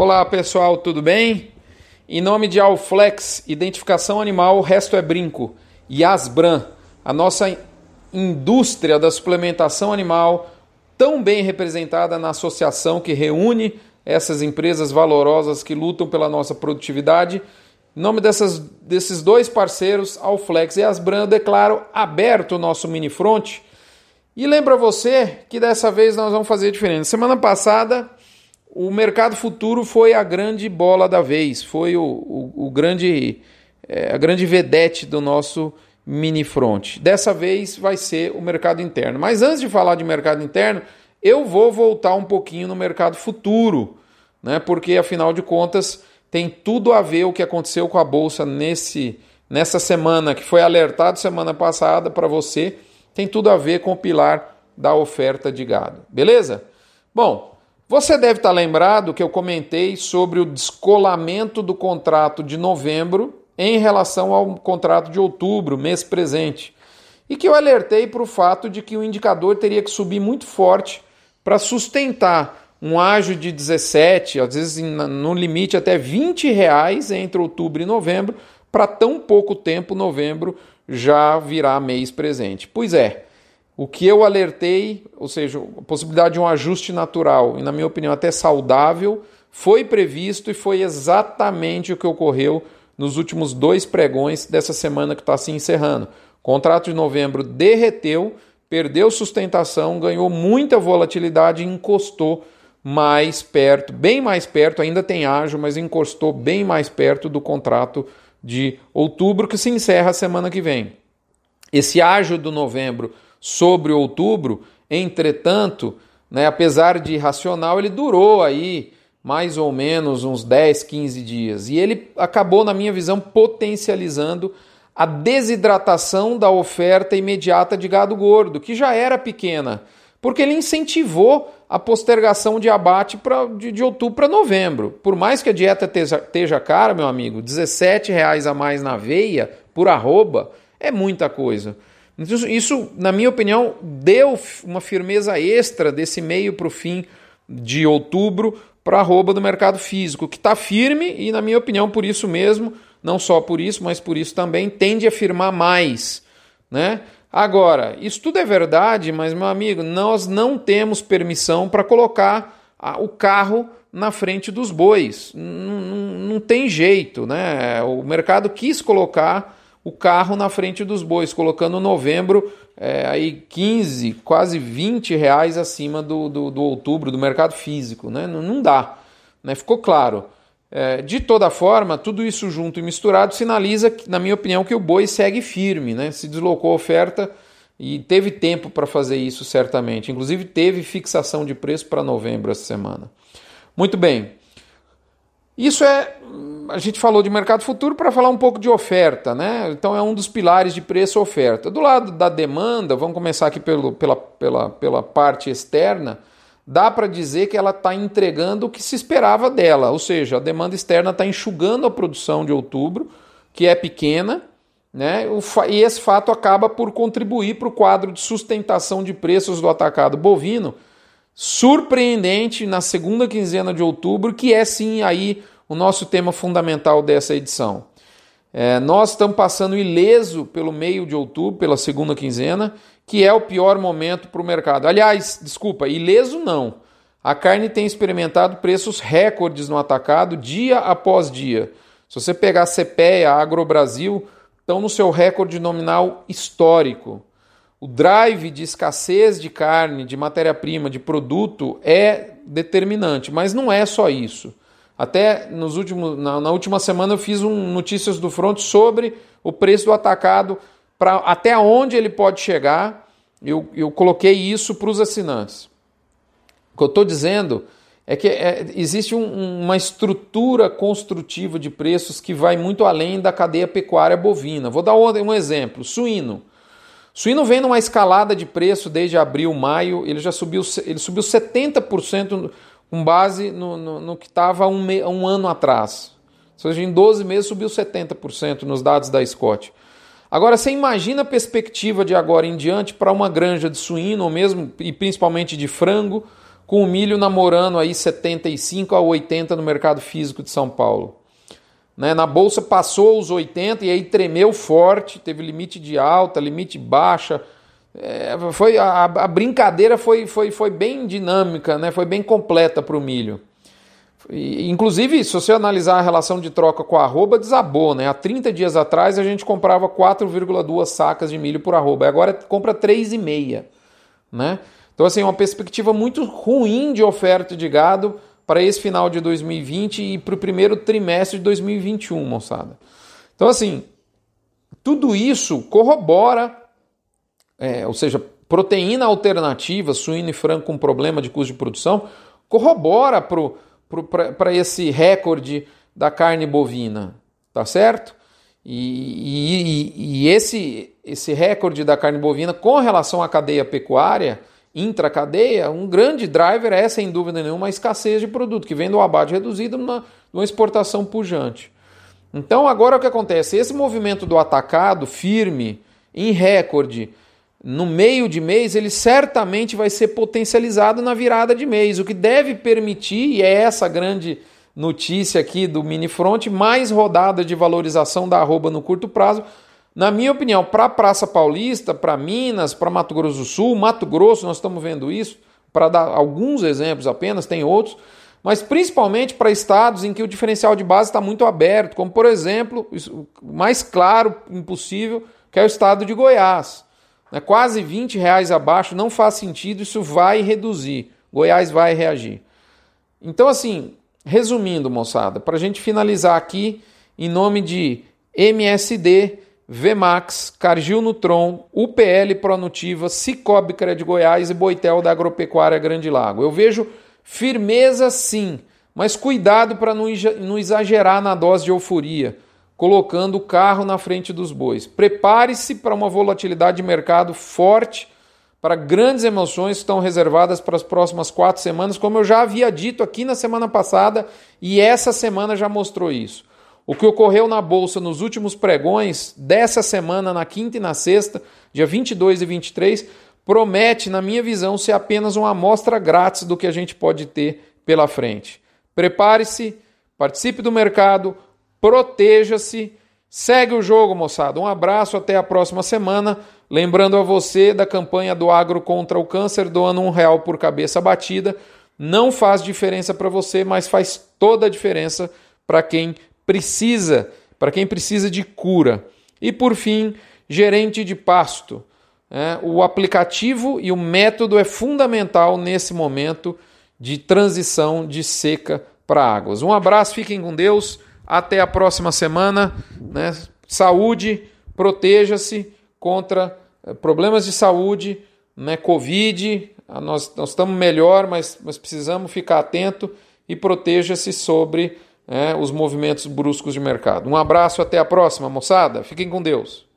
Olá pessoal, tudo bem? Em nome de Alflex, Identificação Animal, o resto é brinco, e Asbran, a nossa indústria da suplementação animal, tão bem representada na associação que reúne essas empresas valorosas que lutam pela nossa produtividade. Em nome dessas, desses dois parceiros, Alflex e Asbran, eu declaro aberto o nosso mini front. E lembra você que dessa vez nós vamos fazer diferente. Semana passada o mercado futuro foi a grande bola da vez, foi o, o, o grande, é, a grande vedete do nosso mini front. Dessa vez vai ser o mercado interno. Mas antes de falar de mercado interno, eu vou voltar um pouquinho no mercado futuro, né? Porque afinal de contas tem tudo a ver o que aconteceu com a bolsa nesse nessa semana que foi alertado semana passada para você, tem tudo a ver com o pilar da oferta de gado. Beleza? Bom, você deve estar lembrado que eu comentei sobre o descolamento do contrato de novembro em relação ao contrato de outubro, mês presente, e que eu alertei para o fato de que o indicador teria que subir muito forte para sustentar um ágio de 17, às vezes no limite até 20 reais entre outubro e novembro, para tão pouco tempo novembro já virar mês presente. Pois é, o que eu alertei, ou seja, a possibilidade de um ajuste natural, e na minha opinião até saudável, foi previsto e foi exatamente o que ocorreu nos últimos dois pregões dessa semana que está se encerrando. O contrato de novembro derreteu, perdeu sustentação, ganhou muita volatilidade e encostou mais perto, bem mais perto, ainda tem ágio, mas encostou bem mais perto do contrato de outubro, que se encerra a semana que vem. Esse ágio do novembro sobre outubro. Entretanto, né, apesar de irracional, ele durou aí mais ou menos uns 10, 15 dias. E ele acabou, na minha visão, potencializando a desidratação da oferta imediata de gado gordo, que já era pequena, porque ele incentivou a postergação de abate pra, de, de outubro para novembro. Por mais que a dieta esteja cara, meu amigo, R$ reais a mais na veia por arroba é muita coisa. Isso, na minha opinião, deu uma firmeza extra desse meio para o fim de outubro para a arroba do mercado físico, que está firme e, na minha opinião, por isso mesmo, não só por isso, mas por isso também, tende a firmar mais. Né? Agora, isso tudo é verdade, mas, meu amigo, nós não temos permissão para colocar o carro na frente dos bois. Não, não, não tem jeito. Né? O mercado quis colocar o carro na frente dos bois, colocando novembro é, aí 15, quase 20 reais acima do, do, do outubro do mercado físico. Né? Não, não dá. Né? Ficou claro. É, de toda forma, tudo isso junto e misturado sinaliza, na minha opinião, que o boi segue firme, né? se deslocou a oferta e teve tempo para fazer isso certamente. Inclusive teve fixação de preço para novembro essa semana. Muito bem. Isso é a gente falou de mercado futuro para falar um pouco de oferta, né? Então é um dos pilares de preço oferta. Do lado da demanda, vamos começar aqui pelo, pela, pela, pela parte externa, dá para dizer que ela está entregando o que se esperava dela, ou seja, a demanda externa está enxugando a produção de outubro, que é pequena, né? e esse fato acaba por contribuir para o quadro de sustentação de preços do atacado bovino, surpreendente na segunda quinzena de outubro, que é sim aí o nosso tema fundamental dessa edição. É, nós estamos passando ileso pelo meio de outubro, pela segunda quinzena, que é o pior momento para o mercado. Aliás, desculpa, ileso não. A carne tem experimentado preços recordes no atacado dia após dia. Se você pegar a CPEA, a Agrobrasil, estão no seu recorde nominal histórico. O drive de escassez de carne, de matéria-prima, de produto é determinante, mas não é só isso. Até nos últimos, na, na, última semana eu fiz um notícias do front sobre o preço do atacado, para até onde ele pode chegar. Eu, eu coloquei isso para os assinantes. O que eu estou dizendo é que é, existe um, uma estrutura construtiva de preços que vai muito além da cadeia pecuária bovina. Vou dar um, um exemplo: suíno. Suíno vem numa escalada de preço desde abril, maio, ele já subiu, ele subiu 70% com base no, no, no que estava um, um ano atrás. Ou seja, em 12 meses subiu 70% nos dados da Scott. Agora, você imagina a perspectiva de agora em diante para uma granja de suíno, ou mesmo e principalmente de frango, com o milho namorando aí 75 a 80 no mercado físico de São Paulo. Né? Na bolsa passou os 80 e aí tremeu forte, teve limite de alta, limite baixa. É, foi a, a, brincadeira foi, foi, foi bem dinâmica, né? foi bem completa para o milho. E, inclusive, se você analisar a relação de troca com a arroba, desabou. Né? Há 30 dias atrás a gente comprava 4,2 sacas de milho por arroba, agora compra 3,5. Né? Então, assim, uma perspectiva muito ruim de oferta de gado para esse final de 2020 e para o primeiro trimestre de 2021, moçada. Então, assim, tudo isso corrobora, é, ou seja, proteína alternativa, suíno e frango com problema de custo de produção, corrobora para esse recorde da carne bovina, tá certo? E, e, e, esse, esse recorde da carne bovina com relação à cadeia pecuária intracadeia, um grande driver é, sem dúvida nenhuma, a escassez de produto, que vem do abate reduzido numa, numa exportação pujante. Então, agora o que acontece? Esse movimento do atacado firme, em recorde, no meio de mês, ele certamente vai ser potencializado na virada de mês, o que deve permitir, e é essa grande notícia aqui do mini front, mais rodada de valorização da arroba no curto prazo, na minha opinião, para a Praça Paulista, para Minas, para Mato Grosso do Sul, Mato Grosso, nós estamos vendo isso, para dar alguns exemplos apenas, tem outros, mas principalmente para estados em que o diferencial de base está muito aberto, como por exemplo, o mais claro impossível, que é o estado de Goiás. É quase 20 reais abaixo não faz sentido, isso vai reduzir. Goiás vai reagir. Então, assim, resumindo, moçada, para a gente finalizar aqui, em nome de MSD, Vmax, Cargill Nutron, UPL Pronutiva, Cicobi Cred Goiás e Boitel da Agropecuária Grande Lago. Eu vejo firmeza sim, mas cuidado para não exagerar na dose de euforia, colocando o carro na frente dos bois. Prepare-se para uma volatilidade de mercado forte, para grandes emoções que estão reservadas para as próximas quatro semanas, como eu já havia dito aqui na semana passada, e essa semana já mostrou isso. O que ocorreu na bolsa nos últimos pregões dessa semana, na quinta e na sexta, dia 22 e 23, promete, na minha visão, ser apenas uma amostra grátis do que a gente pode ter pela frente. Prepare-se, participe do mercado, proteja-se, segue o jogo, moçada. Um abraço, até a próxima semana. Lembrando a você da campanha do Agro contra o Câncer, doando um real por cabeça batida. Não faz diferença para você, mas faz toda a diferença para quem precisa, para quem precisa de cura. E por fim, gerente de pasto. É, o aplicativo e o método é fundamental nesse momento de transição de seca para águas. Um abraço, fiquem com Deus. Até a próxima semana. Né? Saúde, proteja-se contra eh, problemas de saúde, né? Covid. Ah, nós, nós estamos melhor, mas, mas precisamos ficar atento e proteja-se sobre é, os movimentos bruscos de mercado. Um abraço, até a próxima, moçada. Fiquem com Deus.